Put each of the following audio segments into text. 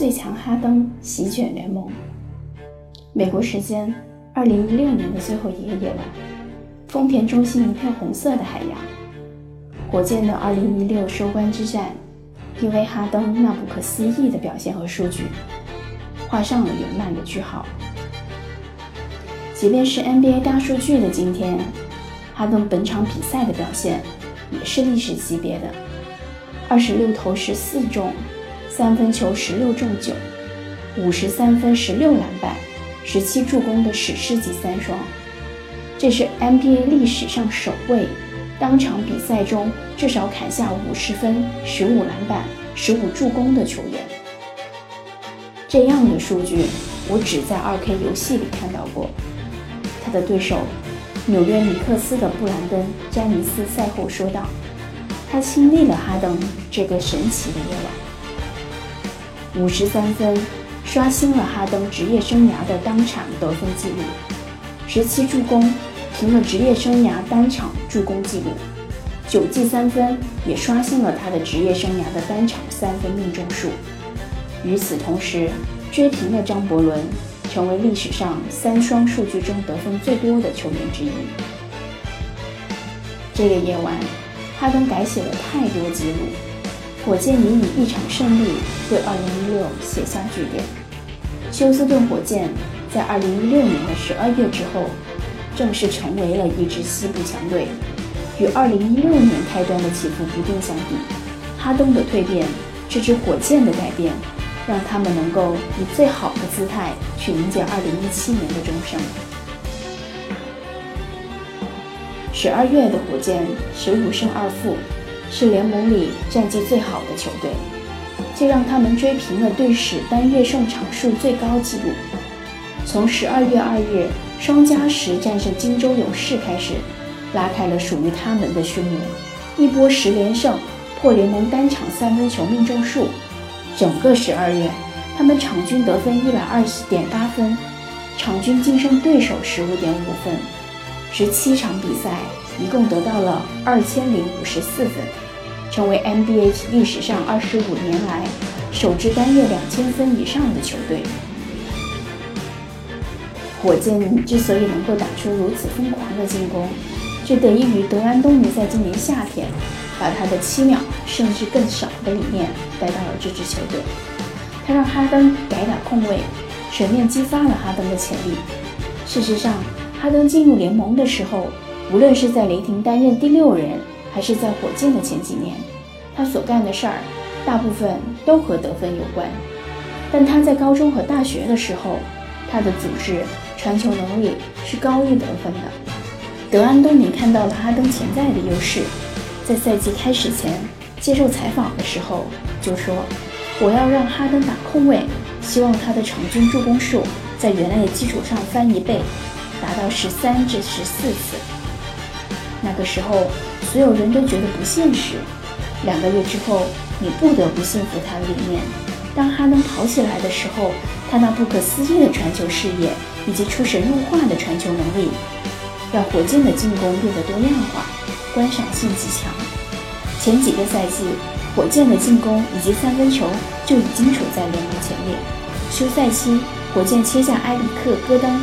最强哈登席卷联盟。美国时间二零一六年的最后一个夜晚，丰田中心一片红色的海洋。火箭的二零一六收官之战，因为哈登那不可思议的表现和数据，画上了圆满的句号。即便是 NBA 大数据的今天，哈登本场比赛的表现也是历史级别的：二十六投十四中，三分球十六中九，五十三分十六篮板，十七助攻的史诗级三双。这是 NBA 历史上首位当场比赛中至少砍下五十分、十五篮板、十五助攻的球员。这样的数据，我只在二 K 游戏里看到过。他的对手，纽约尼克斯的布兰登·詹尼斯赛后说道：“他亲历了哈登这个神奇的夜晚。五十三分，刷新了哈登职业生涯的当场得分纪录；十七助攻，平了职业生涯单场助攻纪录；九记三分，也刷新了他的职业生涯的单场三分命中数。与此同时，追平了张伯伦。”成为历史上三双数据中得分最多的球员之一。这个夜晚，哈登改写了太多记录，火箭也以一场胜利为2016写下句点。休斯顿火箭在2016年的12月之后，正式成为了一支西部强队。与2016年开端的起伏不定相比，哈登的蜕变，这支火箭的改变。让他们能够以最好的姿态去迎接2017年的钟声。十二月的火箭十五胜二负，是联盟里战绩最好的球队，这让他们追平了队史单月胜场数最高纪录。从十二月二日双加时战胜金州勇士开始，拉开了属于他们的序幕，一波十连胜，破联盟单场三分球命中数。整个十二月，他们场均得分一百二十点八分，场均净胜对手十五点五分，十七场比赛一共得到了二千零五十四分，成为 NBA 历史上二十五年来首支单月两千分以上的球队。火箭之所以能够打出如此疯狂的进攻，这得益于德安东尼在今年夏天。把他的七秒甚至更少的理念带到了这支球队，他让哈登改打控卫，全面激发了哈登的潜力。事实上，哈登进入联盟的时候，无论是在雷霆担任第六人，还是在火箭的前几年，他所干的事儿大部分都和得分有关。但他在高中和大学的时候，他的组织、传球能力是高于得分的。德安东尼看到了哈登潜在的优势。在赛季开始前接受采访的时候就说：“我要让哈登打控卫，希望他的场均助攻数在原来的基础上翻一倍，达到十三至十四次。”那个时候，所有人都觉得不现实。两个月之后，你不得不信服他的理念。当哈登跑起来的时候，他那不可思议的传球视野以及出神入化的传球能力，让火箭的进攻变得多样化。观赏性极强。前几个赛季，火箭的进攻以及三分球就已经处在联盟前列。休赛期，火箭签下埃里克·戈登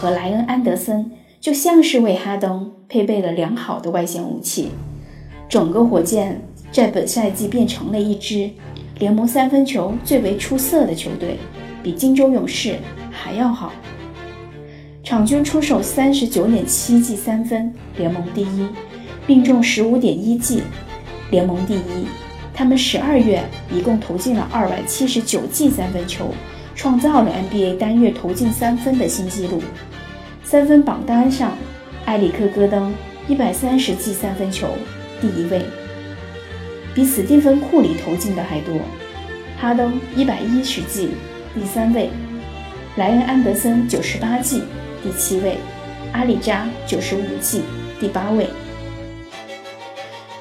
和莱恩·安德森，就像是为哈登配备了良好的外线武器。整个火箭在本赛季变成了一支联盟三分球最为出色的球队，比金州勇士还要好。场均出手三十九点七记三分，联盟第一。命中十五点一记，联盟第一。他们十二月一共投进了二百七十九记三分球，创造了 NBA 单月投进三分的新纪录。三分榜单上，埃里克·戈登一百三十记三分球，第一位，比斯蒂芬·库里投进的还多。哈登一百一十记，第三位。莱恩·安德森九十八记，第七位。阿里扎九十五记，第八位。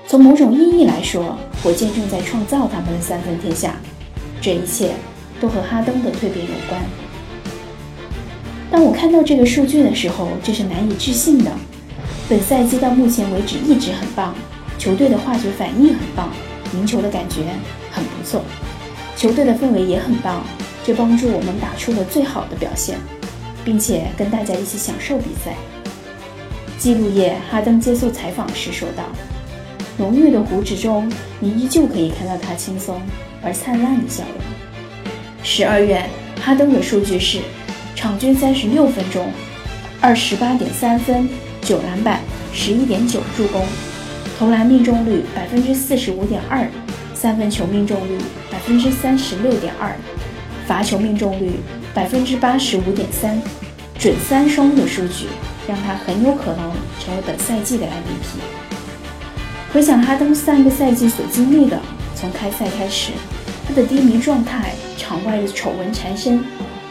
从某种意义来说，火箭正在创造他们的三分天下。这一切都和哈登的蜕变有关。当我看到这个数据的时候，这是难以置信的。本赛季到目前为止一直很棒，球队的化学反应很棒，赢球的感觉很不错。球队的氛围也很棒，这帮助我们打出了最好的表现，并且跟大家一起享受比赛。记录页，哈登接受采访时说道：“浓郁的胡子中，你依旧可以看到他轻松而灿烂的笑容。”十二月，哈登的数据是：场均三十六分钟，二十八点三分，九篮板，十一点九助攻，投篮命中率百分之四十五点二，三分球命中率百分之三十六点二，罚球命中率百分之八十五点三，准三双的数据。让他很有可能成为本赛季的 MVP。回想哈登上个赛季所经历的，从开赛开始，他的低迷状态、场外的丑闻缠身、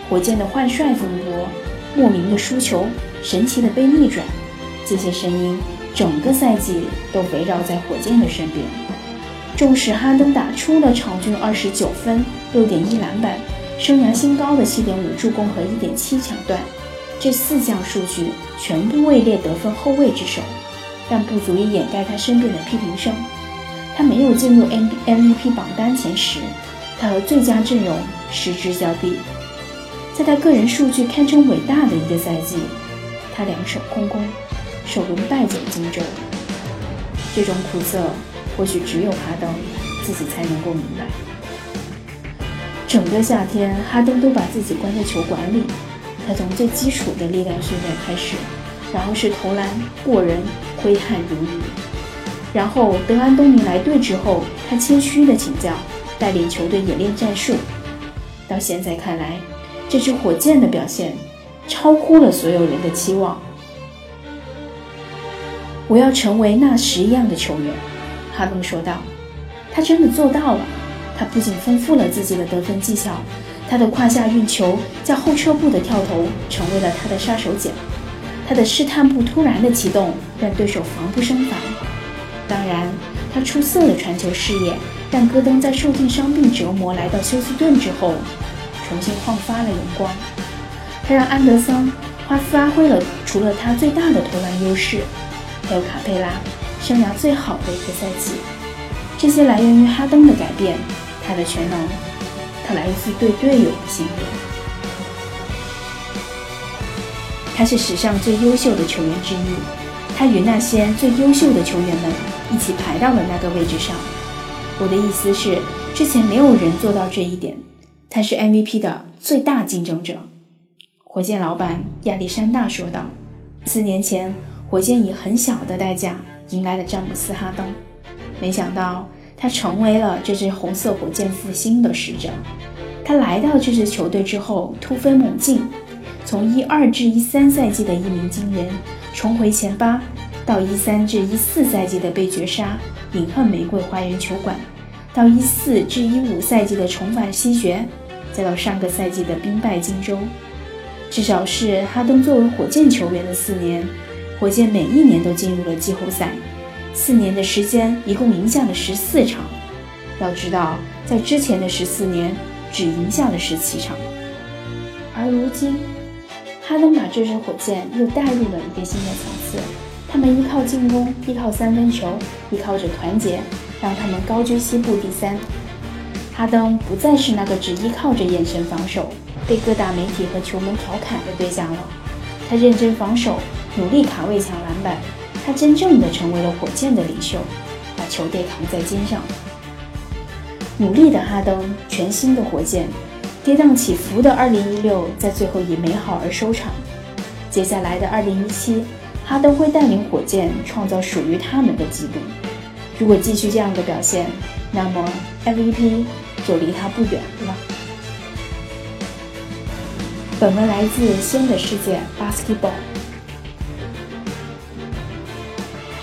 火箭的换帅风波、莫名的输球、神奇的被逆转，这些声音整个赛季都围绕在火箭的身边。纵使哈登打出了场均二十九分、六点一篮板、生涯新高的七点五助攻和一点七抢断。这四项数据全部位列得分后卫之首，但不足以掩盖他身边的批评声。他没有进入 M MVP 榜单前十，他和最佳阵容失之交臂。在他个人数据堪称伟大的一个赛季，他两手空空，首轮败走荆州。这种苦涩，或许只有哈登自己才能够明白。整个夏天，哈登都把自己关在球馆里。他从最基础的力量训练开始，然后是投篮过人，挥汗如雨。然后德安东尼来队之后，他谦虚的请教，带领球队演练战术。到现在看来，这支火箭的表现超乎了所有人的期望。我要成为那时一样的球员，哈登说道。他真的做到了。他不仅丰富了自己的得分技巧。他的胯下运球加后撤步的跳投成为了他的杀手锏，他的试探步突然的启动让对手防不胜防。当然，他出色的传球视野让戈登在受尽伤病折磨来到休斯顿之后重新焕发了阳光。他让安德森发发挥了除了他最大的投篮优势，还有卡佩拉生涯最好的一个赛季。这些来源于哈登的改变，他的全能。他来自对队友的信任，他是史上最优秀的球员之一。他与那些最优秀的球员们一起排到了那个位置上。我的意思是，之前没有人做到这一点。他是 MVP 的最大竞争者。火箭老板亚历山大说道：“四年前，火箭以很小的代价迎来了詹姆斯·哈登，没想到。”他成为了这支红色火箭复兴的使者。他来到这支球队之后突飞猛进，从一二至一三赛季的一鸣惊人，重回前八，到一三至一四赛季的被绝杀，饮恨玫瑰花园球馆，到一四至一五赛季的重返西决，再到上个赛季的兵败荆州。至少是哈登作为火箭球员的四年，火箭每一年都进入了季后赛。四年的时间，一共赢下了十四场。要知道，在之前的十四年，只赢下了十七场。而如今，哈登把这支火箭又带入了一个新的层次。他们依靠进攻，依靠三分球，依靠着团结，让他们高居西部第三。哈登不再是那个只依靠着眼神防守，被各大媒体和球门调侃的对象了。他认真防守，努力卡位抢篮板。他真正的成为了火箭的领袖，把球队扛在肩上。努力的哈登，全新的火箭，跌宕起伏的2016在最后以美好而收场。接下来的2017，哈登会带领火箭创造属于他们的纪录。如果继续这样的表现，那么 MVP 就离他不远了。本文来自《新的世界 Basketball》。